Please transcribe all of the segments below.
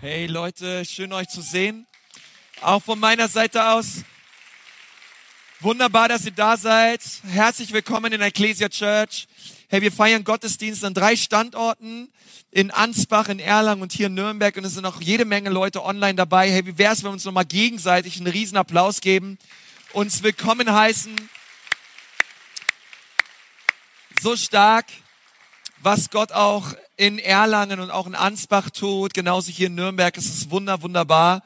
Hey Leute, schön euch zu sehen. Auch von meiner Seite aus. Wunderbar, dass ihr da seid. Herzlich willkommen in der Ecclesia Church. Hey, wir feiern Gottesdienst an drei Standorten. In Ansbach, in Erlangen und hier in Nürnberg. Und es sind auch jede Menge Leute online dabei. Hey, wie wär's, wenn wir uns nochmal gegenseitig einen riesen Applaus geben, uns willkommen heißen. So stark, was Gott auch in Erlangen und auch in Ansbach tut, genauso hier in Nürnberg. Es ist wunder, wunderbar.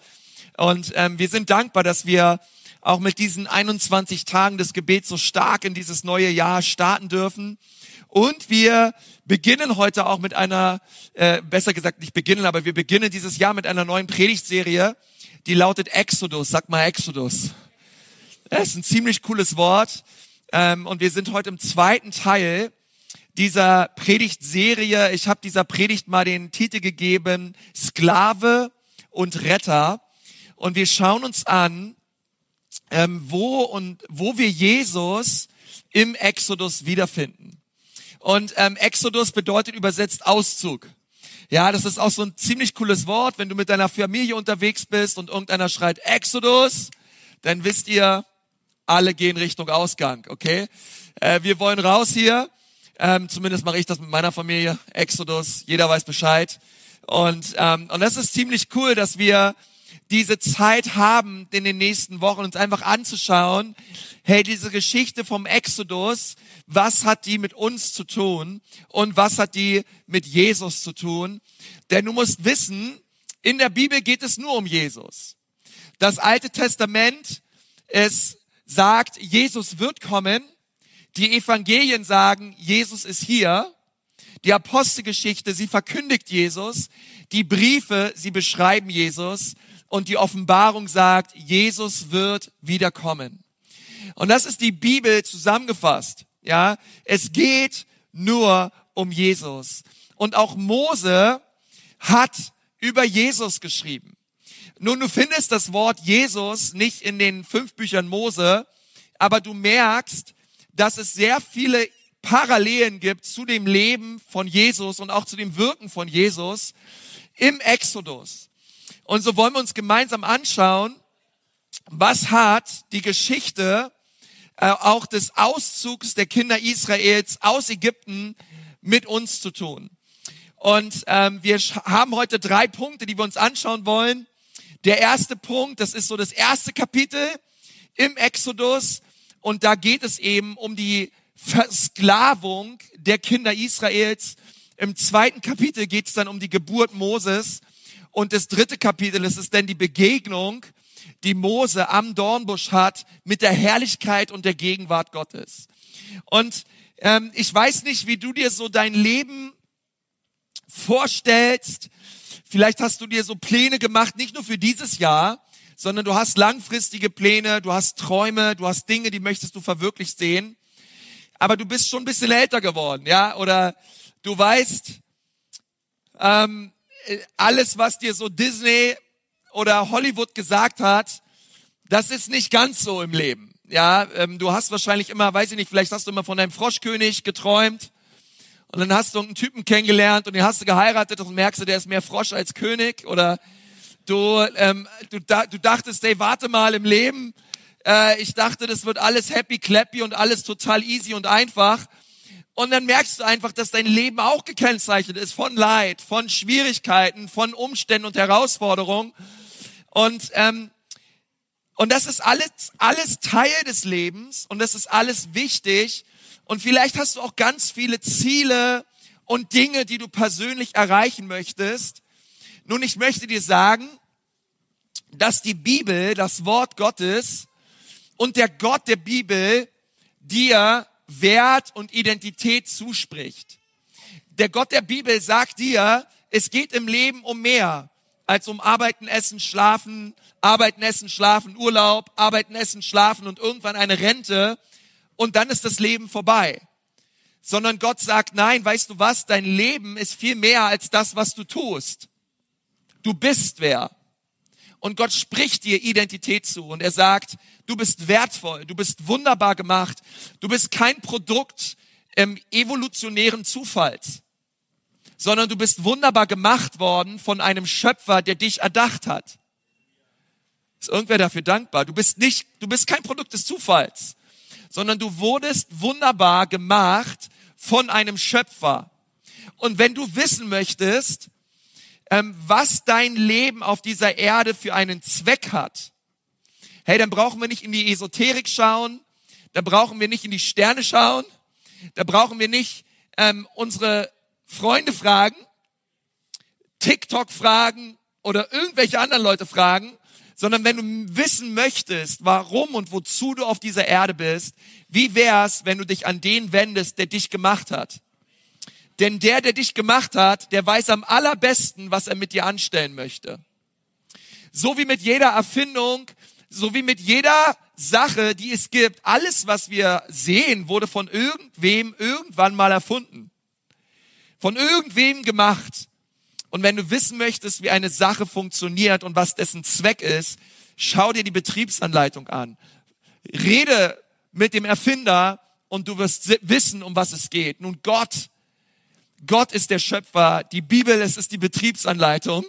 Und ähm, wir sind dankbar, dass wir auch mit diesen 21 Tagen des Gebets so stark in dieses neue Jahr starten dürfen. Und wir beginnen heute auch mit einer, äh, besser gesagt nicht beginnen, aber wir beginnen dieses Jahr mit einer neuen Predigtserie, die lautet Exodus. Sag mal Exodus. Das ist ein ziemlich cooles Wort. Ähm, und wir sind heute im zweiten Teil dieser Predigtserie. Ich habe dieser Predigt mal den Titel gegeben, Sklave und Retter. Und wir schauen uns an, ähm, wo und wo wir Jesus im Exodus wiederfinden. Und ähm, Exodus bedeutet übersetzt Auszug. Ja, das ist auch so ein ziemlich cooles Wort. Wenn du mit deiner Familie unterwegs bist und irgendeiner schreit Exodus, dann wisst ihr, alle gehen Richtung Ausgang, okay? Äh, wir wollen raus hier. Ähm, zumindest mache ich das mit meiner Familie. Exodus, jeder weiß Bescheid. Und, ähm, und das ist ziemlich cool, dass wir diese Zeit haben, in den nächsten Wochen uns einfach anzuschauen, hey, diese Geschichte vom Exodus, was hat die mit uns zu tun und was hat die mit Jesus zu tun? Denn du musst wissen, in der Bibel geht es nur um Jesus. Das Alte Testament, es sagt, Jesus wird kommen die Evangelien sagen, Jesus ist hier. Die Apostelgeschichte, sie verkündigt Jesus. Die Briefe, sie beschreiben Jesus. Und die Offenbarung sagt, Jesus wird wiederkommen. Und das ist die Bibel zusammengefasst. Ja, es geht nur um Jesus. Und auch Mose hat über Jesus geschrieben. Nun, du findest das Wort Jesus nicht in den fünf Büchern Mose, aber du merkst, dass es sehr viele Parallelen gibt zu dem Leben von Jesus und auch zu dem Wirken von Jesus im Exodus. Und so wollen wir uns gemeinsam anschauen, was hat die Geschichte äh, auch des Auszugs der Kinder Israels aus Ägypten mit uns zu tun. Und ähm, wir haben heute drei Punkte, die wir uns anschauen wollen. Der erste Punkt, das ist so das erste Kapitel im Exodus. Und da geht es eben um die Versklavung der Kinder Israels. Im zweiten Kapitel geht es dann um die Geburt Moses. Und das dritte Kapitel ist es dann die Begegnung, die Mose am Dornbusch hat mit der Herrlichkeit und der Gegenwart Gottes. Und ähm, ich weiß nicht, wie du dir so dein Leben vorstellst. Vielleicht hast du dir so Pläne gemacht, nicht nur für dieses Jahr, sondern du hast langfristige Pläne, du hast Träume, du hast Dinge, die möchtest du verwirklicht sehen. Aber du bist schon ein bisschen älter geworden, ja? Oder du weißt, ähm, alles, was dir so Disney oder Hollywood gesagt hat, das ist nicht ganz so im Leben. Ja, ähm, du hast wahrscheinlich immer, weiß ich nicht, vielleicht hast du immer von deinem Froschkönig geträumt und dann hast du einen Typen kennengelernt und den hast du geheiratet und merkst du, der ist mehr Frosch als König oder Du, ähm, du, du dachtest, ey, warte mal im Leben. Äh, ich dachte, das wird alles happy, clappy und alles total easy und einfach. Und dann merkst du einfach, dass dein Leben auch gekennzeichnet ist von Leid, von Schwierigkeiten, von Umständen und Herausforderungen. Und, ähm, und das ist alles, alles Teil des Lebens und das ist alles wichtig. Und vielleicht hast du auch ganz viele Ziele und Dinge, die du persönlich erreichen möchtest. Nun, ich möchte dir sagen, dass die Bibel, das Wort Gottes und der Gott der Bibel dir Wert und Identität zuspricht. Der Gott der Bibel sagt dir, es geht im Leben um mehr als um Arbeiten, Essen, Schlafen, Arbeiten, Essen, Schlafen, Urlaub, Arbeiten, Essen, Schlafen und irgendwann eine Rente und dann ist das Leben vorbei. Sondern Gott sagt, nein, weißt du was, dein Leben ist viel mehr als das, was du tust. Du bist wer. Und Gott spricht dir Identität zu und er sagt, du bist wertvoll, du bist wunderbar gemacht, du bist kein Produkt im evolutionären Zufalls, sondern du bist wunderbar gemacht worden von einem Schöpfer, der dich erdacht hat. Ist irgendwer dafür dankbar? Du bist nicht, du bist kein Produkt des Zufalls, sondern du wurdest wunderbar gemacht von einem Schöpfer. Und wenn du wissen möchtest, was dein Leben auf dieser Erde für einen Zweck hat, hey, dann brauchen wir nicht in die Esoterik schauen, da brauchen wir nicht in die Sterne schauen, da brauchen wir nicht ähm, unsere Freunde fragen, TikTok fragen oder irgendwelche anderen Leute fragen, sondern wenn du wissen möchtest, warum und wozu du auf dieser Erde bist, wie wär's, wenn du dich an den wendest, der dich gemacht hat? Denn der, der dich gemacht hat, der weiß am allerbesten, was er mit dir anstellen möchte. So wie mit jeder Erfindung, so wie mit jeder Sache, die es gibt, alles, was wir sehen, wurde von irgendwem irgendwann mal erfunden. Von irgendwem gemacht. Und wenn du wissen möchtest, wie eine Sache funktioniert und was dessen Zweck ist, schau dir die Betriebsanleitung an. Rede mit dem Erfinder und du wirst wissen, um was es geht. Nun Gott, Gott ist der Schöpfer, die Bibel, es ist die Betriebsanleitung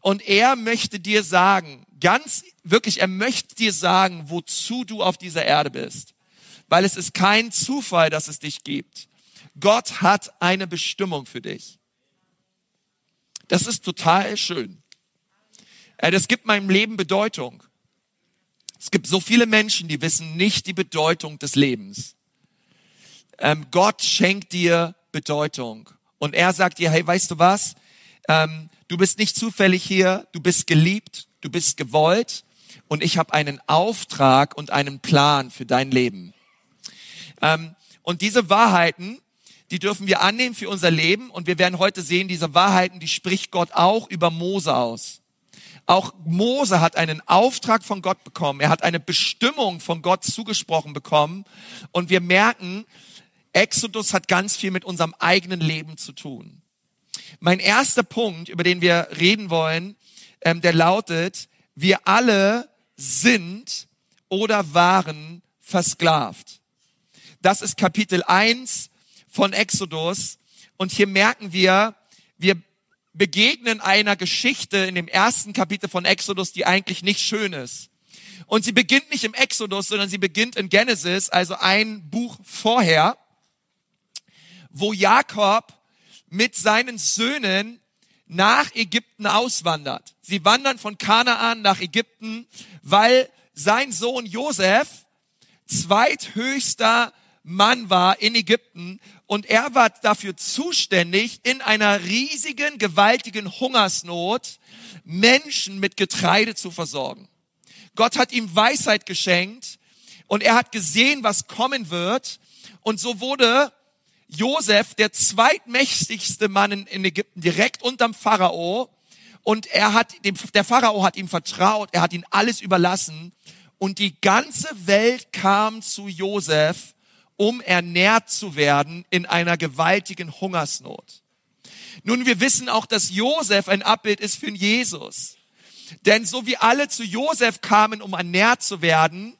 und er möchte dir sagen, ganz wirklich, er möchte dir sagen, wozu du auf dieser Erde bist. Weil es ist kein Zufall, dass es dich gibt. Gott hat eine Bestimmung für dich. Das ist total schön. Äh, das gibt meinem Leben Bedeutung. Es gibt so viele Menschen, die wissen nicht die Bedeutung des Lebens. Ähm, Gott schenkt dir Bedeutung. Und er sagt dir, hey, weißt du was? Ähm, du bist nicht zufällig hier, du bist geliebt, du bist gewollt und ich habe einen Auftrag und einen Plan für dein Leben. Ähm, und diese Wahrheiten, die dürfen wir annehmen für unser Leben und wir werden heute sehen, diese Wahrheiten, die spricht Gott auch über Mose aus. Auch Mose hat einen Auftrag von Gott bekommen. Er hat eine Bestimmung von Gott zugesprochen bekommen. Und wir merken, Exodus hat ganz viel mit unserem eigenen Leben zu tun. Mein erster Punkt, über den wir reden wollen, ähm, der lautet, wir alle sind oder waren versklavt. Das ist Kapitel 1 von Exodus. Und hier merken wir, wir begegnen einer Geschichte in dem ersten Kapitel von Exodus, die eigentlich nicht schön ist. Und sie beginnt nicht im Exodus, sondern sie beginnt in Genesis, also ein Buch vorher, wo Jakob mit seinen Söhnen nach Ägypten auswandert. Sie wandern von Kanaan nach Ägypten, weil sein Sohn Josef zweithöchster Mann war in Ägypten und er war dafür zuständig, in einer riesigen, gewaltigen Hungersnot Menschen mit Getreide zu versorgen. Gott hat ihm Weisheit geschenkt und er hat gesehen, was kommen wird. Und so wurde Josef der zweitmächtigste Mann in Ägypten, direkt unterm Pharao. Und er hat, der Pharao hat ihm vertraut, er hat ihn alles überlassen. Und die ganze Welt kam zu Josef um ernährt zu werden in einer gewaltigen Hungersnot. Nun, wir wissen auch, dass Josef ein Abbild ist für Jesus. Denn so wie alle zu Josef kamen, um ernährt zu werden,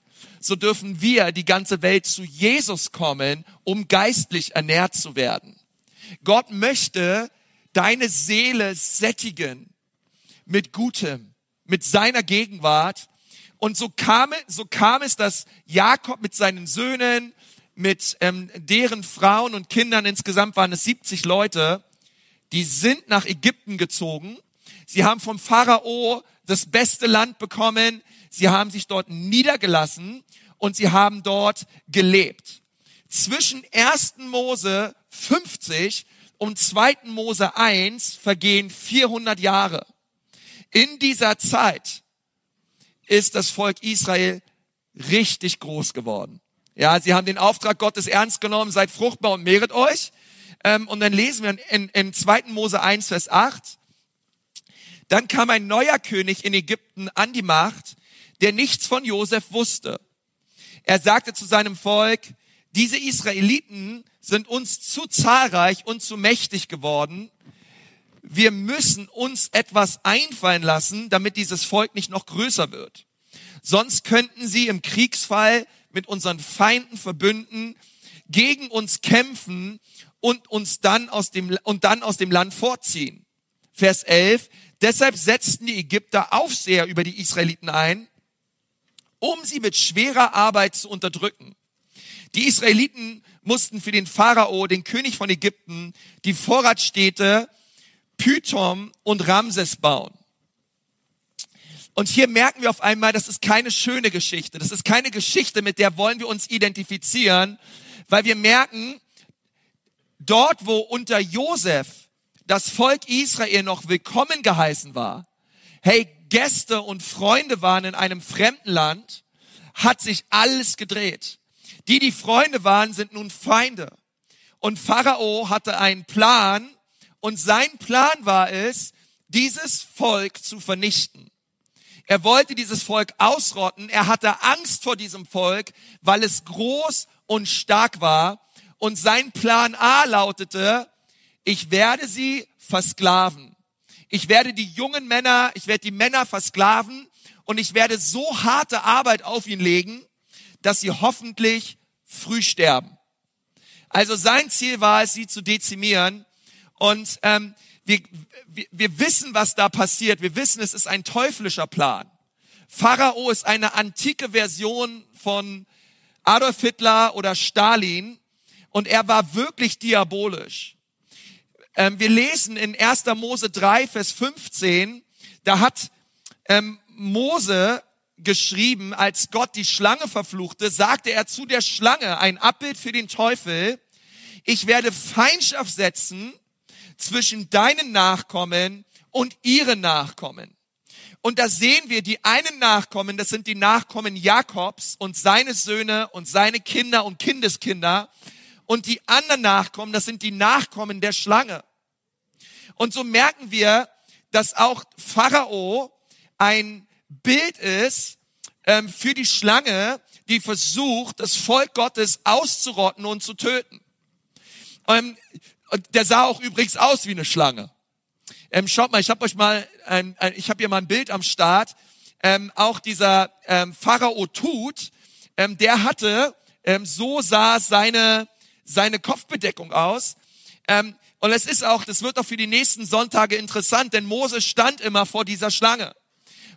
so dürfen wir, die ganze Welt, zu Jesus kommen, um geistlich ernährt zu werden. Gott möchte deine Seele sättigen mit Gutem, mit seiner Gegenwart. Und so kam, so kam es, dass Jakob mit seinen Söhnen mit ähm, deren Frauen und Kindern, insgesamt waren es 70 Leute, die sind nach Ägypten gezogen. Sie haben vom Pharao das beste Land bekommen. Sie haben sich dort niedergelassen und sie haben dort gelebt. Zwischen 1. Mose 50 und 2. Mose 1 vergehen 400 Jahre. In dieser Zeit ist das Volk Israel richtig groß geworden. Ja, sie haben den Auftrag Gottes ernst genommen, seid fruchtbar und mehret euch. Ähm, und dann lesen wir in, in 2. Mose 1, Vers 8. Dann kam ein neuer König in Ägypten an die Macht, der nichts von Josef wusste. Er sagte zu seinem Volk, diese Israeliten sind uns zu zahlreich und zu mächtig geworden. Wir müssen uns etwas einfallen lassen, damit dieses Volk nicht noch größer wird. Sonst könnten sie im Kriegsfall mit unseren Feinden verbünden, gegen uns kämpfen und uns dann aus dem, und dann aus dem Land fortziehen. Vers 11. Deshalb setzten die Ägypter Aufseher über die Israeliten ein, um sie mit schwerer Arbeit zu unterdrücken. Die Israeliten mussten für den Pharao, den König von Ägypten, die Vorratsstädte Pythom und Ramses bauen. Und hier merken wir auf einmal, das ist keine schöne Geschichte. Das ist keine Geschichte, mit der wollen wir uns identifizieren, weil wir merken, dort, wo unter Josef das Volk Israel noch willkommen geheißen war, hey, Gäste und Freunde waren in einem fremden Land, hat sich alles gedreht. Die, die Freunde waren, sind nun Feinde. Und Pharao hatte einen Plan und sein Plan war es, dieses Volk zu vernichten. Er wollte dieses Volk ausrotten. Er hatte Angst vor diesem Volk, weil es groß und stark war. Und sein Plan A lautete, ich werde sie versklaven. Ich werde die jungen Männer, ich werde die Männer versklaven und ich werde so harte Arbeit auf ihn legen, dass sie hoffentlich früh sterben. Also sein Ziel war es, sie zu dezimieren. Und ähm, wir, wir, wir wissen, was da passiert. Wir wissen, es ist ein teuflischer Plan. Pharao ist eine antike Version von Adolf Hitler oder Stalin und er war wirklich diabolisch. Ähm, wir lesen in 1. Mose 3, Vers 15, da hat ähm, Mose geschrieben, als Gott die Schlange verfluchte, sagte er zu der Schlange, ein Abbild für den Teufel, ich werde Feindschaft setzen zwischen deinen Nachkommen und ihren Nachkommen. Und da sehen wir, die einen Nachkommen, das sind die Nachkommen Jakobs und seine Söhne und seine Kinder und Kindeskinder. Und die anderen Nachkommen, das sind die Nachkommen der Schlange. Und so merken wir, dass auch Pharao ein Bild ist ähm, für die Schlange, die versucht, das Volk Gottes auszurotten und zu töten. Ähm, der sah auch übrigens aus wie eine Schlange. Ähm, schaut mal, ich habe euch mal, ähm, ich habe hier mal ein Bild am Start. Ähm, auch dieser ähm, Pharao Tut, ähm, der hatte, ähm, so sah seine seine Kopfbedeckung aus. Ähm, und es ist auch, das wird auch für die nächsten Sonntage interessant, denn Mose stand immer vor dieser Schlange,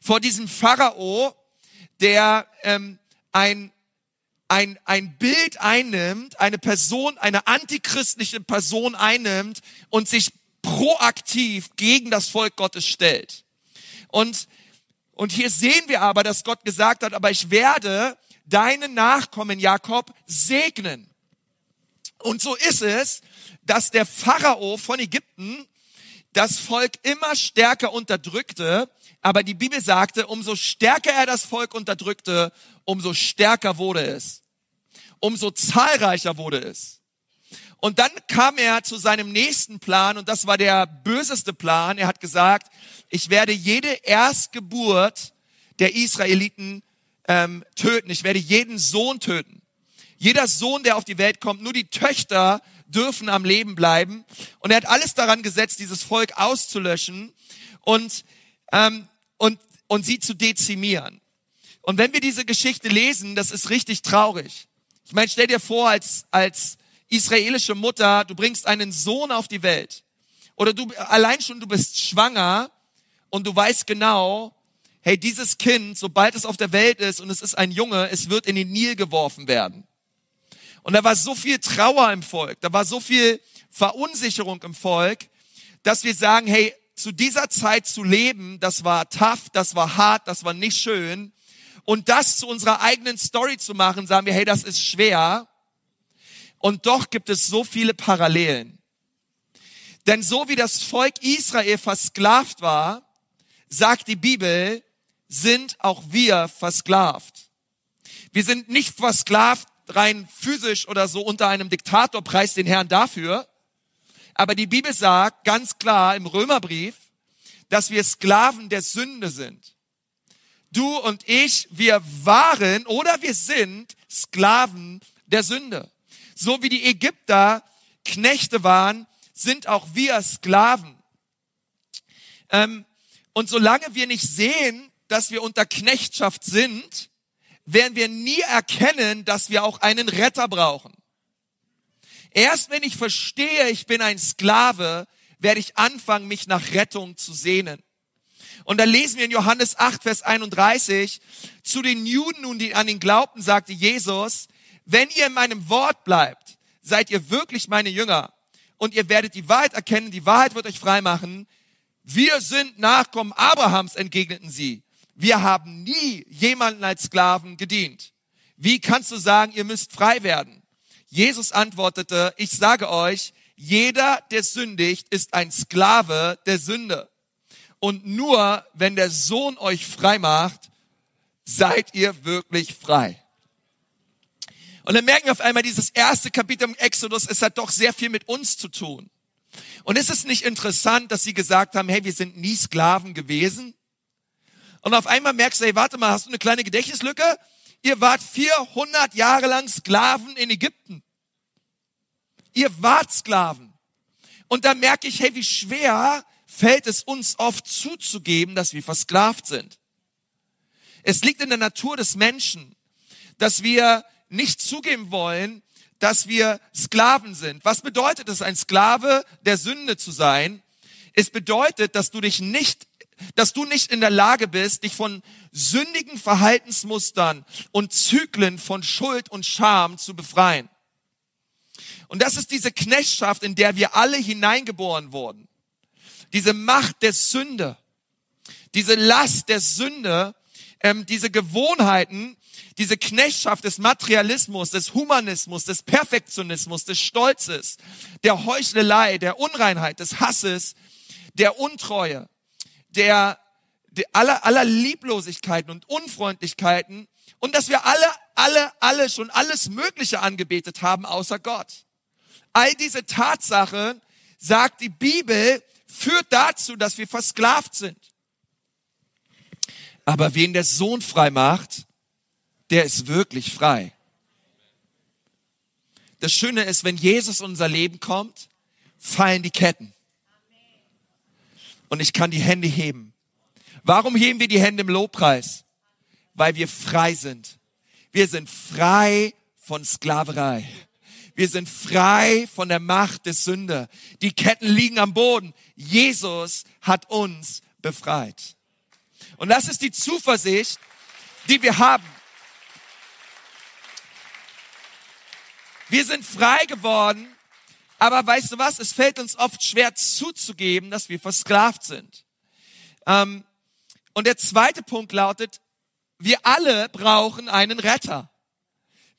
vor diesem Pharao, der ähm, ein ein, ein Bild einnimmt, eine Person, eine antichristliche Person einnimmt und sich proaktiv gegen das Volk Gottes stellt. Und, und hier sehen wir aber, dass Gott gesagt hat, aber ich werde deinen Nachkommen Jakob segnen. Und so ist es, dass der Pharao von Ägypten das Volk immer stärker unterdrückte, aber die Bibel sagte, umso stärker er das Volk unterdrückte, umso stärker wurde es. Umso zahlreicher wurde es. Und dann kam er zu seinem nächsten Plan und das war der böseste Plan. Er hat gesagt, ich werde jede Erstgeburt der Israeliten ähm, töten. Ich werde jeden Sohn töten. Jeder Sohn, der auf die Welt kommt, nur die Töchter dürfen am Leben bleiben. Und er hat alles daran gesetzt, dieses Volk auszulöschen und, ähm, und, und sie zu dezimieren. Und wenn wir diese Geschichte lesen, das ist richtig traurig. Ich meine, stell dir vor, als, als israelische Mutter, du bringst einen Sohn auf die Welt. Oder du, allein schon, du bist schwanger und du weißt genau, hey, dieses Kind, sobald es auf der Welt ist und es ist ein Junge, es wird in den Nil geworfen werden. Und da war so viel Trauer im Volk, da war so viel Verunsicherung im Volk, dass wir sagen, hey, zu dieser Zeit zu leben, das war tough, das war hart, das war nicht schön. Und das zu unserer eigenen Story zu machen, sagen wir, hey, das ist schwer. Und doch gibt es so viele Parallelen. Denn so wie das Volk Israel versklavt war, sagt die Bibel, sind auch wir versklavt. Wir sind nicht versklavt rein physisch oder so unter einem Diktator, preist den Herrn dafür. Aber die Bibel sagt ganz klar im Römerbrief, dass wir Sklaven der Sünde sind. Du und ich, wir waren oder wir sind Sklaven der Sünde. So wie die Ägypter Knechte waren, sind auch wir Sklaven. Ähm, und solange wir nicht sehen, dass wir unter Knechtschaft sind, werden wir nie erkennen, dass wir auch einen Retter brauchen. Erst wenn ich verstehe, ich bin ein Sklave, werde ich anfangen, mich nach Rettung zu sehnen. Und da lesen wir in Johannes 8, Vers 31, zu den Juden nun, die an ihn glaubten, sagte Jesus, wenn ihr in meinem Wort bleibt, seid ihr wirklich meine Jünger. Und ihr werdet die Wahrheit erkennen, die Wahrheit wird euch frei machen. Wir sind Nachkommen Abrahams, entgegneten sie. Wir haben nie jemanden als Sklaven gedient. Wie kannst du sagen, ihr müsst frei werden? Jesus antwortete, ich sage euch, jeder, der sündigt, ist ein Sklave der Sünde. Und nur wenn der Sohn euch frei macht, seid ihr wirklich frei. Und dann merken wir auf einmal, dieses erste Kapitel im Exodus, es hat doch sehr viel mit uns zu tun. Und ist es nicht interessant, dass sie gesagt haben, hey, wir sind nie Sklaven gewesen? Und auf einmal merkst du, hey, warte mal, hast du eine kleine Gedächtnislücke? Ihr wart 400 Jahre lang Sklaven in Ägypten. Ihr wart Sklaven. Und da merke ich, hey, wie schwer fällt es uns oft zuzugeben, dass wir versklavt sind. Es liegt in der Natur des Menschen, dass wir nicht zugeben wollen, dass wir Sklaven sind. Was bedeutet es, ein Sklave der Sünde zu sein? Es bedeutet, dass du dich nicht, dass du nicht in der Lage bist, dich von sündigen Verhaltensmustern und Zyklen von Schuld und Scham zu befreien. Und das ist diese Knechtschaft, in der wir alle hineingeboren wurden. Diese Macht der Sünde, diese Last der Sünde, ähm, diese Gewohnheiten, diese Knechtschaft des Materialismus, des Humanismus, des Perfektionismus, des Stolzes, der Heuchelei, der Unreinheit, des Hasses, der Untreue, der, der aller, aller Lieblosigkeiten und Unfreundlichkeiten und dass wir alle, alle, alle schon alles Mögliche angebetet haben außer Gott. All diese Tatsachen, sagt die Bibel, führt dazu, dass wir versklavt sind. Aber wen der Sohn frei macht, der ist wirklich frei. Das Schöne ist, wenn Jesus in unser Leben kommt, fallen die Ketten. Und ich kann die Hände heben. Warum heben wir die Hände im Lobpreis? Weil wir frei sind. Wir sind frei von Sklaverei. Wir sind frei von der Macht des Sünder. Die Ketten liegen am Boden. Jesus hat uns befreit. Und das ist die Zuversicht, die wir haben. Wir sind frei geworden, aber weißt du was? Es fällt uns oft schwer zuzugeben, dass wir versklavt sind. Ähm, und der zweite Punkt lautet, wir alle brauchen einen Retter.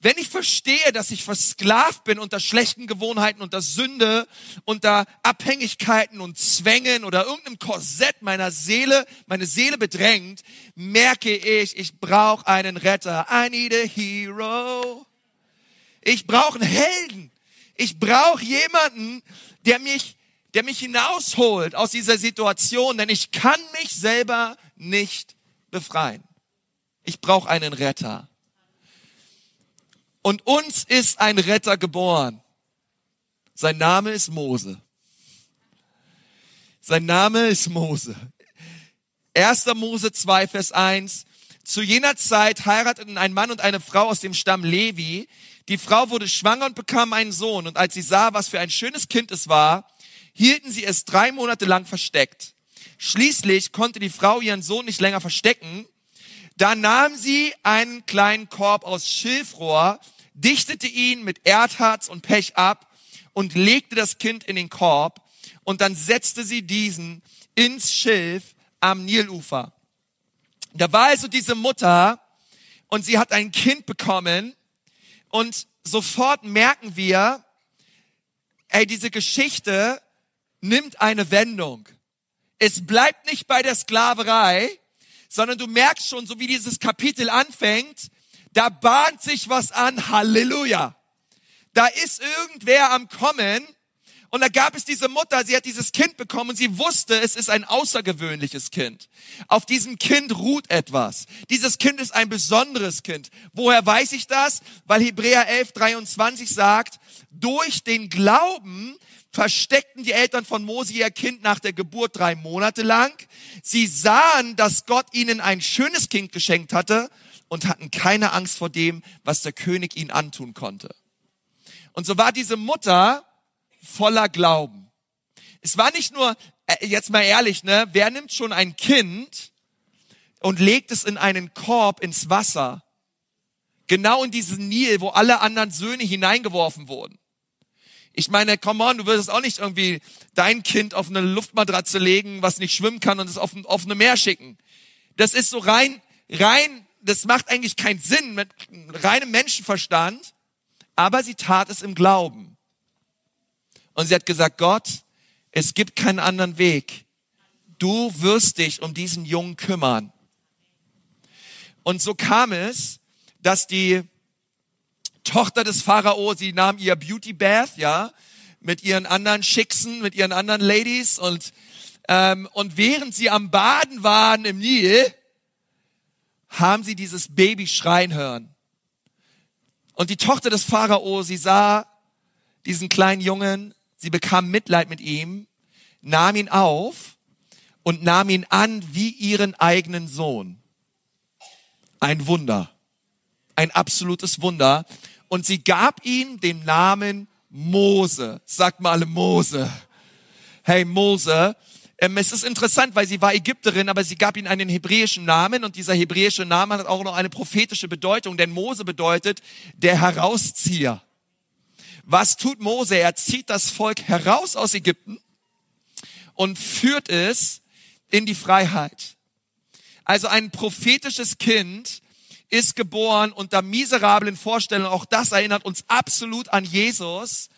Wenn ich verstehe, dass ich versklavt bin unter schlechten Gewohnheiten, unter Sünde, unter Abhängigkeiten und Zwängen oder irgendeinem Korsett meiner Seele, meine Seele bedrängt, merke ich, ich brauche einen Retter. I need a hero. Ich brauche einen Helden. Ich brauche jemanden, der mich, der mich hinausholt aus dieser Situation, denn ich kann mich selber nicht befreien. Ich brauche einen Retter. Und uns ist ein Retter geboren. Sein Name ist Mose. Sein Name ist Mose. 1. Mose 2, Vers 1. Zu jener Zeit heirateten ein Mann und eine Frau aus dem Stamm Levi. Die Frau wurde schwanger und bekam einen Sohn. Und als sie sah, was für ein schönes Kind es war, hielten sie es drei Monate lang versteckt. Schließlich konnte die Frau ihren Sohn nicht länger verstecken. Da nahm sie einen kleinen Korb aus Schilfrohr, dichtete ihn mit Erdharz und Pech ab und legte das Kind in den Korb. Und dann setzte sie diesen ins Schilf am Nilufer. Da war also diese Mutter und sie hat ein Kind bekommen und sofort merken wir, ey, diese Geschichte nimmt eine Wendung. Es bleibt nicht bei der Sklaverei, sondern du merkst schon, so wie dieses Kapitel anfängt, da bahnt sich was an. Halleluja. Da ist irgendwer am Kommen, und da gab es diese Mutter, sie hat dieses Kind bekommen und sie wusste, es ist ein außergewöhnliches Kind. Auf diesem Kind ruht etwas. Dieses Kind ist ein besonderes Kind. Woher weiß ich das? Weil Hebräer 11, 23 sagt, durch den Glauben versteckten die Eltern von Mose ihr Kind nach der Geburt drei Monate lang. Sie sahen, dass Gott ihnen ein schönes Kind geschenkt hatte und hatten keine Angst vor dem, was der König ihnen antun konnte. Und so war diese Mutter voller Glauben. Es war nicht nur, äh, jetzt mal ehrlich, ne, wer nimmt schon ein Kind und legt es in einen Korb ins Wasser? Genau in diesen Nil, wo alle anderen Söhne hineingeworfen wurden. Ich meine, come on, du würdest auch nicht irgendwie dein Kind auf eine Luftmatratze legen, was nicht schwimmen kann und es auf, auf eine Meer schicken. Das ist so rein, rein, das macht eigentlich keinen Sinn mit reinem Menschenverstand, aber sie tat es im Glauben. Und sie hat gesagt, Gott, es gibt keinen anderen Weg. Du wirst dich um diesen Jungen kümmern. Und so kam es, dass die Tochter des Pharao, sie nahm ihr Beauty Bath, ja, mit ihren anderen Schicksen, mit ihren anderen Ladies und ähm, und während sie am Baden waren im Nil, haben sie dieses Baby schreien hören. Und die Tochter des Pharao, sie sah diesen kleinen Jungen, sie bekam Mitleid mit ihm, nahm ihn auf und nahm ihn an wie ihren eigenen Sohn. Ein Wunder. Ein absolutes Wunder und sie gab ihm den Namen Mose. Sagt mal Mose. Hey Mose. Ähm, es ist interessant, weil sie war Ägypterin, aber sie gab ihm einen hebräischen Namen und dieser hebräische Name hat auch noch eine prophetische Bedeutung, denn Mose bedeutet der Herauszieher. Was tut Mose? Er zieht das Volk heraus aus Ägypten und führt es in die Freiheit. Also ein prophetisches Kind, ist geboren unter miserablen Vorstellungen. Auch das erinnert uns absolut an Jesus,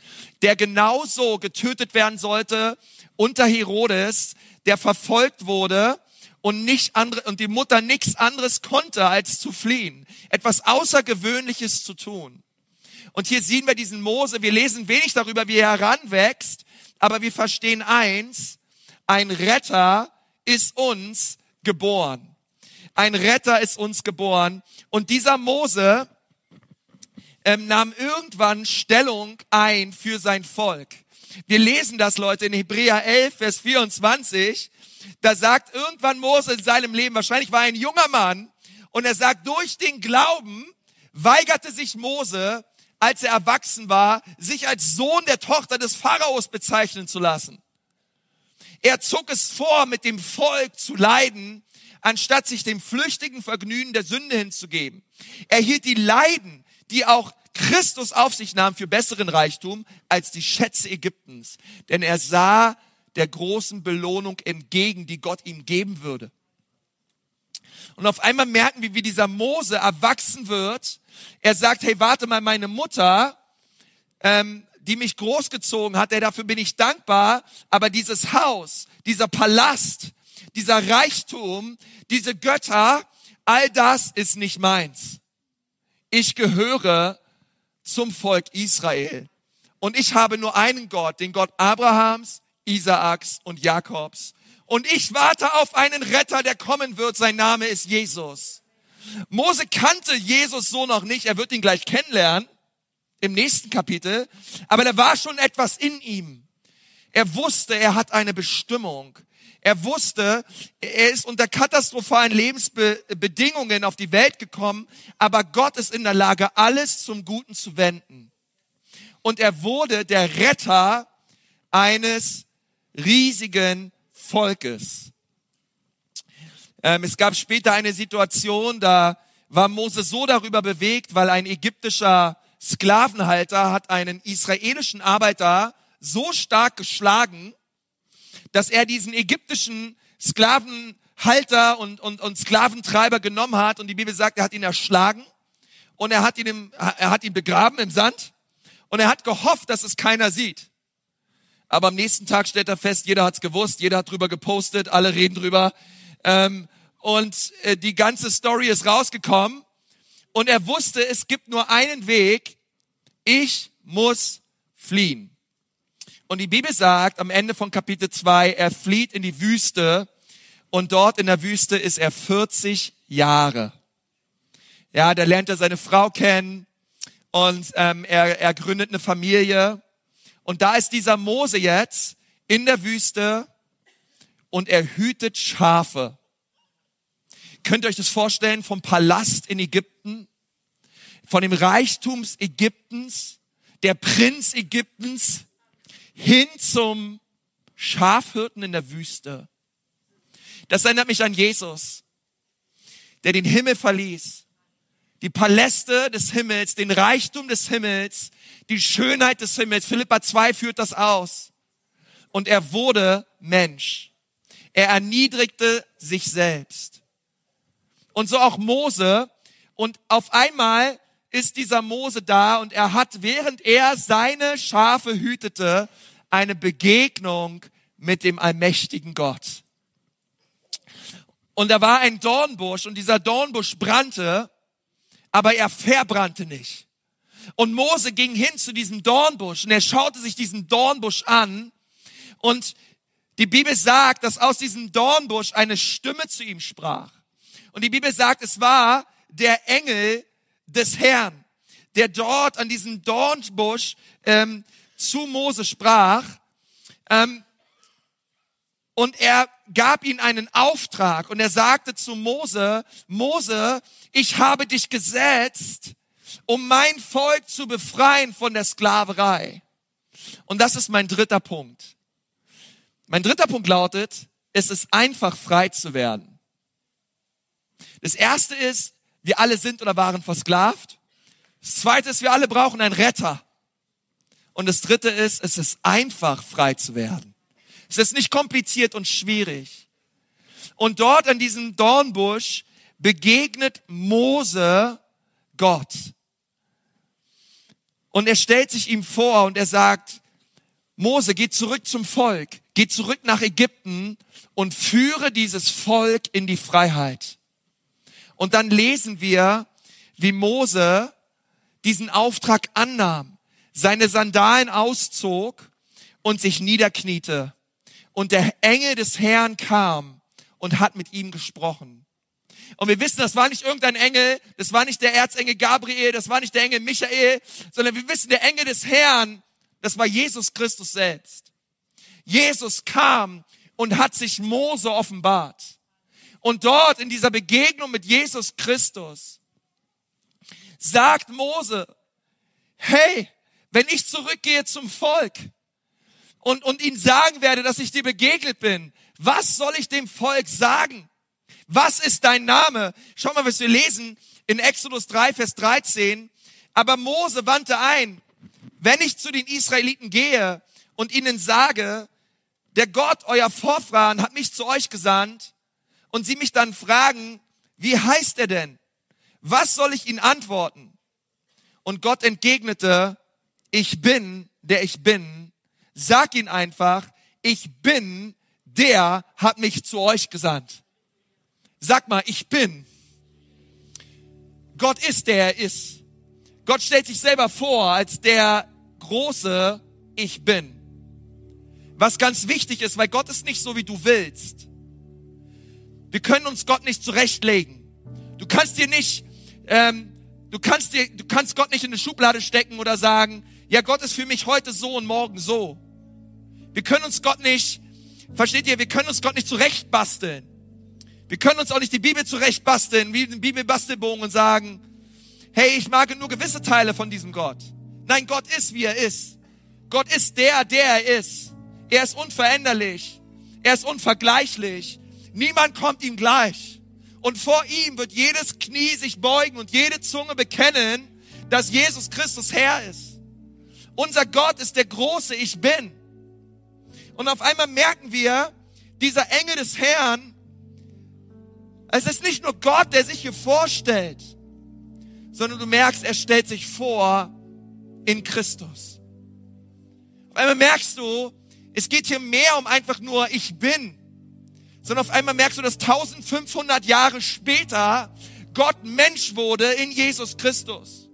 der genauso getötet werden sollte unter Herodes, der verfolgt wurde und nicht andere, und die Mutter nichts anderes konnte, als zu fliehen. Etwas Außergewöhnliches zu tun. Und hier sehen wir diesen Mose. Wir lesen wenig darüber, wie er heranwächst, aber wir verstehen eins, ein Retter ist uns geboren. Ein Retter ist uns geboren. Und dieser Mose ähm, nahm irgendwann Stellung ein für sein Volk. Wir lesen das, Leute, in Hebräer 11, Vers 24. Da sagt irgendwann Mose in seinem Leben, wahrscheinlich war er ein junger Mann, und er sagt, durch den Glauben weigerte sich Mose, als er erwachsen war, sich als Sohn der Tochter des Pharaos bezeichnen zu lassen. Er zog es vor, mit dem Volk zu leiden, anstatt sich dem flüchtigen Vergnügen der Sünde hinzugeben. Er hielt die Leiden, die auch Christus auf sich nahm, für besseren Reichtum als die Schätze Ägyptens. Denn er sah der großen Belohnung entgegen, die Gott ihm geben würde. Und auf einmal merken wir, wie dieser Mose erwachsen wird. Er sagt, hey, warte mal, meine Mutter, ähm, die mich großgezogen hat, ey, dafür bin ich dankbar, aber dieses Haus, dieser Palast, dieser Reichtum, diese Götter, all das ist nicht meins. Ich gehöre zum Volk Israel. Und ich habe nur einen Gott, den Gott Abrahams, Isaaks und Jakobs. Und ich warte auf einen Retter, der kommen wird. Sein Name ist Jesus. Mose kannte Jesus so noch nicht. Er wird ihn gleich kennenlernen im nächsten Kapitel. Aber da war schon etwas in ihm. Er wusste, er hat eine Bestimmung. Er wusste, er ist unter katastrophalen Lebensbedingungen auf die Welt gekommen, aber Gott ist in der Lage, alles zum Guten zu wenden. Und er wurde der Retter eines riesigen Volkes. Ähm, es gab später eine Situation, da war Mose so darüber bewegt, weil ein ägyptischer Sklavenhalter hat einen israelischen Arbeiter so stark geschlagen, dass er diesen ägyptischen Sklavenhalter und, und, und Sklaventreiber genommen hat und die Bibel sagt, er hat ihn erschlagen und er hat ihn, im, er hat ihn begraben im Sand und er hat gehofft, dass es keiner sieht. Aber am nächsten Tag stellt er fest, jeder hat's gewusst, jeder hat drüber gepostet, alle reden drüber. Ähm, und äh, die ganze Story ist rausgekommen und er wusste, es gibt nur einen Weg. Ich muss fliehen. Und die Bibel sagt am Ende von Kapitel 2, er flieht in die Wüste und dort in der Wüste ist er 40 Jahre. Ja, da lernt er seine Frau kennen und ähm, er, er gründet eine Familie. Und da ist dieser Mose jetzt in der Wüste und er hütet Schafe. Könnt ihr euch das vorstellen vom Palast in Ägypten, von dem Reichtums Ägyptens, der Prinz Ägyptens, hin zum Schafhirten in der Wüste. Das erinnert mich an Jesus, der den Himmel verließ, die Paläste des Himmels, den Reichtum des Himmels, die Schönheit des Himmels. Philippa 2 führt das aus. Und er wurde Mensch. Er erniedrigte sich selbst. Und so auch Mose. Und auf einmal ist dieser Mose da und er hat, während er seine Schafe hütete, eine Begegnung mit dem allmächtigen Gott. Und da war ein Dornbusch und dieser Dornbusch brannte, aber er verbrannte nicht. Und Mose ging hin zu diesem Dornbusch und er schaute sich diesen Dornbusch an und die Bibel sagt, dass aus diesem Dornbusch eine Stimme zu ihm sprach. Und die Bibel sagt, es war der Engel des Herrn, der dort an diesem Dornbusch ähm, zu Mose sprach. Ähm, und er gab ihm einen Auftrag und er sagte zu Mose, Mose, ich habe dich gesetzt, um mein Volk zu befreien von der Sklaverei. Und das ist mein dritter Punkt. Mein dritter Punkt lautet, es ist einfach frei zu werden. Das erste ist, wir alle sind oder waren versklavt. Das zweite ist, wir alle brauchen einen Retter. Und das dritte ist, es ist einfach frei zu werden. Es ist nicht kompliziert und schwierig. Und dort an diesem Dornbusch begegnet Mose Gott. Und er stellt sich ihm vor und er sagt, Mose, geh zurück zum Volk, geh zurück nach Ägypten und führe dieses Volk in die Freiheit. Und dann lesen wir, wie Mose diesen Auftrag annahm, seine Sandalen auszog und sich niederkniete. Und der Engel des Herrn kam und hat mit ihm gesprochen. Und wir wissen, das war nicht irgendein Engel, das war nicht der Erzengel Gabriel, das war nicht der Engel Michael, sondern wir wissen, der Engel des Herrn, das war Jesus Christus selbst. Jesus kam und hat sich Mose offenbart. Und dort in dieser Begegnung mit Jesus Christus sagt Mose, hey, wenn ich zurückgehe zum Volk und, und ihnen sagen werde, dass ich dir begegnet bin, was soll ich dem Volk sagen? Was ist dein Name? Schau mal, was wir lesen in Exodus 3, Vers 13. Aber Mose wandte ein, wenn ich zu den Israeliten gehe und ihnen sage, der Gott, euer Vorfahren, hat mich zu euch gesandt, und sie mich dann fragen, wie heißt er denn? Was soll ich ihnen antworten? Und Gott entgegnete, ich bin, der ich bin. Sag ihn einfach, ich bin, der hat mich zu euch gesandt. Sag mal, ich bin. Gott ist der er ist. Gott stellt sich selber vor als der große Ich bin. Was ganz wichtig ist, weil Gott ist nicht so, wie du willst. Wir können uns Gott nicht zurechtlegen. Du kannst dir nicht, ähm, du kannst dir, du kannst Gott nicht in eine Schublade stecken oder sagen, ja, Gott ist für mich heute so und morgen so. Wir können uns Gott nicht, versteht ihr, wir können uns Gott nicht zurechtbasteln. Wir können uns auch nicht die Bibel zurechtbasteln, wie den Bibelbastelbogen und sagen, hey, ich mag nur gewisse Teile von diesem Gott. Nein, Gott ist, wie er ist. Gott ist der, der er ist. Er ist unveränderlich. Er ist unvergleichlich. Niemand kommt ihm gleich. Und vor ihm wird jedes Knie sich beugen und jede Zunge bekennen, dass Jesus Christus Herr ist. Unser Gott ist der große Ich bin. Und auf einmal merken wir, dieser Engel des Herrn es ist nicht nur Gott, der sich hier vorstellt, sondern du merkst, er stellt sich vor in Christus. Auf einmal merkst du, es geht hier mehr um einfach nur ich bin, sondern auf einmal merkst du, dass 1500 Jahre später Gott Mensch wurde in Jesus Christus.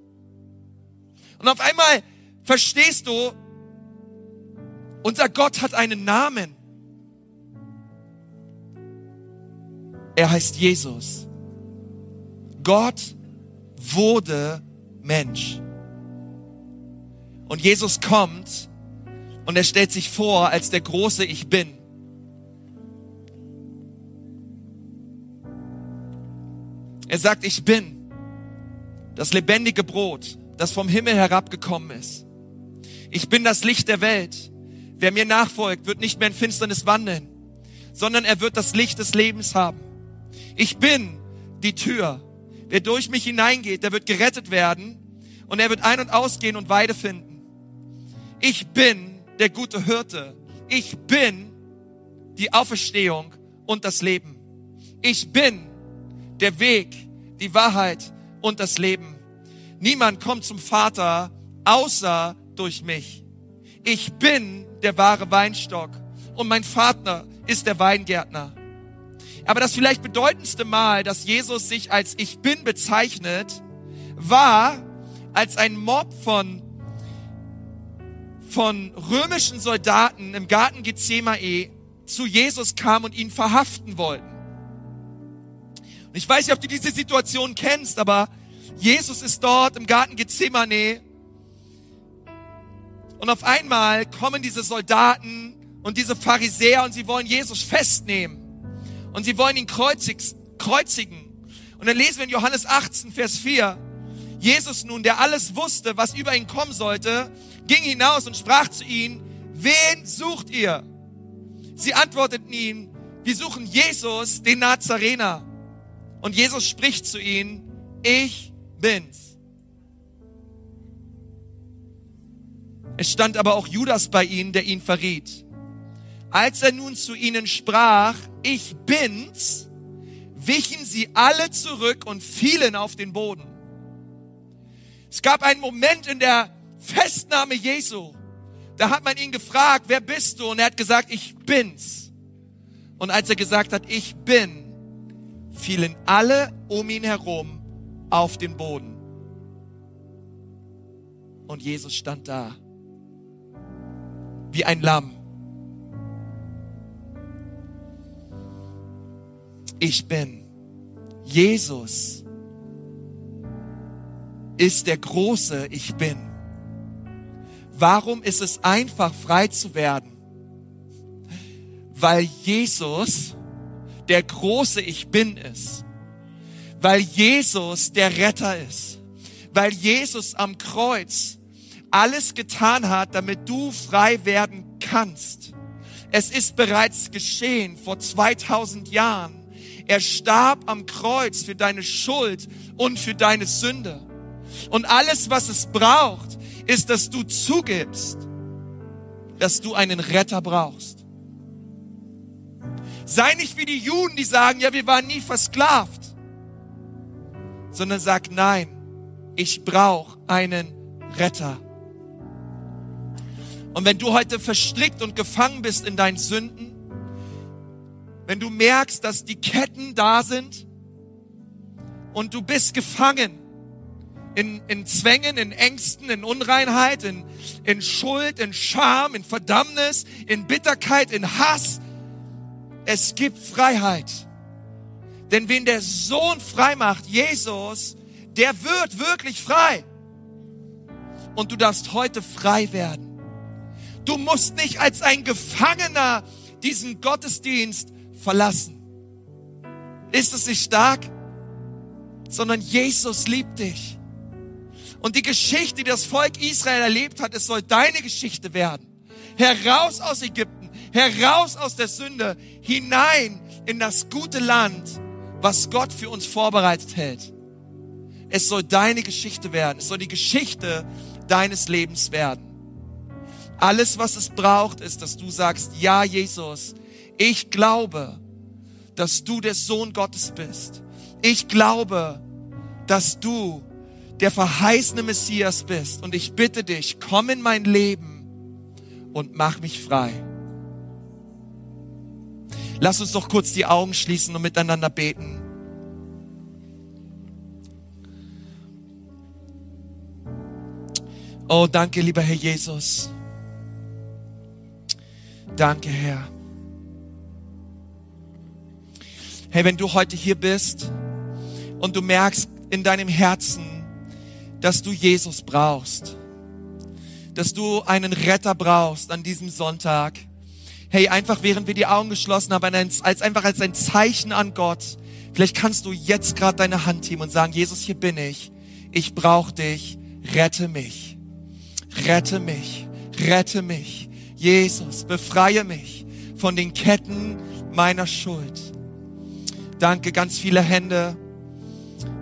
Und auf einmal verstehst du, unser Gott hat einen Namen. Er heißt Jesus. Gott wurde Mensch. Und Jesus kommt und er stellt sich vor als der große Ich bin. Er sagt, ich bin das lebendige Brot, das vom Himmel herabgekommen ist. Ich bin das Licht der Welt. Wer mir nachfolgt, wird nicht mehr in Finsternis wandeln, sondern er wird das Licht des Lebens haben. Ich bin die Tür. Wer durch mich hineingeht, der wird gerettet werden und er wird ein- und ausgehen und Weide finden. Ich bin der gute Hirte. Ich bin die Auferstehung und das Leben. Ich bin der Weg, die Wahrheit und das Leben. Niemand kommt zum Vater außer durch mich. Ich bin der wahre Weinstock und mein Vater ist der Weingärtner. Aber das vielleicht bedeutendste Mal, dass Jesus sich als Ich bin bezeichnet, war, als ein Mob von, von römischen Soldaten im Garten Gethsemane zu Jesus kam und ihn verhaften wollten. Und ich weiß nicht, ob du diese Situation kennst, aber Jesus ist dort im Garten Gethsemane und auf einmal kommen diese Soldaten und diese Pharisäer und sie wollen Jesus festnehmen. Und sie wollen ihn kreuzig, kreuzigen. Und dann lesen wir in Johannes 18, Vers 4. Jesus nun, der alles wusste, was über ihn kommen sollte, ging hinaus und sprach zu ihnen, wen sucht ihr? Sie antworteten ihm, wir suchen Jesus, den Nazarener. Und Jesus spricht zu ihnen, ich bin's. Es stand aber auch Judas bei ihnen, der ihn verriet. Als er nun zu ihnen sprach, ich bin's, wichen sie alle zurück und fielen auf den Boden. Es gab einen Moment in der Festnahme Jesu. Da hat man ihn gefragt, wer bist du? Und er hat gesagt, ich bin's. Und als er gesagt hat, ich bin, fielen alle um ihn herum auf den Boden. Und Jesus stand da wie ein Lamm. Ich bin. Jesus ist der große Ich bin. Warum ist es einfach, frei zu werden? Weil Jesus der große Ich bin ist. Weil Jesus der Retter ist. Weil Jesus am Kreuz alles getan hat, damit du frei werden kannst. Es ist bereits geschehen vor 2000 Jahren. Er starb am Kreuz für deine Schuld und für deine Sünde. Und alles, was es braucht, ist, dass du zugibst, dass du einen Retter brauchst. Sei nicht wie die Juden, die sagen, ja, wir waren nie versklavt, sondern sag, nein, ich brauche einen Retter. Und wenn du heute verstrickt und gefangen bist in deinen Sünden, wenn du merkst, dass die Ketten da sind und du bist gefangen in, in Zwängen, in Ängsten, in Unreinheit, in, in Schuld, in Scham, in Verdammnis, in Bitterkeit, in Hass, es gibt Freiheit. Denn wen der Sohn frei macht, Jesus, der wird wirklich frei. Und du darfst heute frei werden. Du musst nicht als ein Gefangener diesen Gottesdienst verlassen. Ist es nicht stark? Sondern Jesus liebt dich. Und die Geschichte, die das Volk Israel erlebt hat, es soll deine Geschichte werden. Heraus aus Ägypten, heraus aus der Sünde, hinein in das gute Land, was Gott für uns vorbereitet hält. Es soll deine Geschichte werden. Es soll die Geschichte deines Lebens werden. Alles, was es braucht, ist, dass du sagst, ja, Jesus, ich glaube, dass du der Sohn Gottes bist. Ich glaube, dass du der verheißene Messias bist. Und ich bitte dich, komm in mein Leben und mach mich frei. Lass uns doch kurz die Augen schließen und miteinander beten. Oh, danke, lieber Herr Jesus. Danke, Herr. Hey, wenn du heute hier bist und du merkst in deinem Herzen, dass du Jesus brauchst, dass du einen Retter brauchst an diesem Sonntag. Hey, einfach während wir die Augen geschlossen haben, als einfach als ein Zeichen an Gott. Vielleicht kannst du jetzt gerade deine Hand heben und sagen, Jesus, hier bin ich. Ich brauche dich. Rette mich. Rette mich. Rette mich. Jesus, befreie mich von den Ketten meiner Schuld. Danke, ganz viele Hände.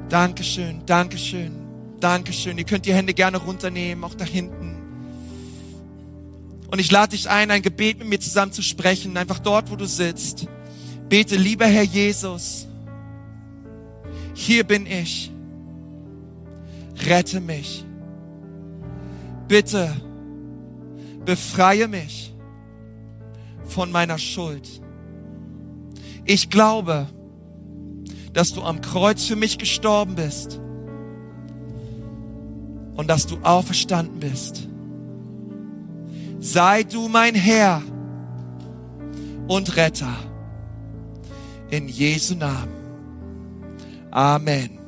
Dankeschön, Dankeschön, Dankeschön. Ihr könnt die Hände gerne runternehmen, auch da hinten. Und ich lade dich ein, ein Gebet mit mir zusammen zu sprechen, einfach dort, wo du sitzt. Bete, lieber Herr Jesus, hier bin ich. Rette mich. Bitte befreie mich von meiner Schuld. Ich glaube, dass du am Kreuz für mich gestorben bist und dass du auferstanden bist. Sei du mein Herr und Retter. In Jesu Namen. Amen.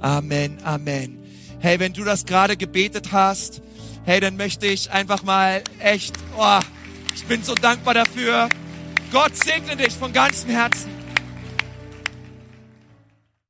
Amen. Amen. Hey, wenn du das gerade gebetet hast, hey, dann möchte ich einfach mal echt, oh, ich bin so dankbar dafür. Gott segne dich von ganzem Herzen.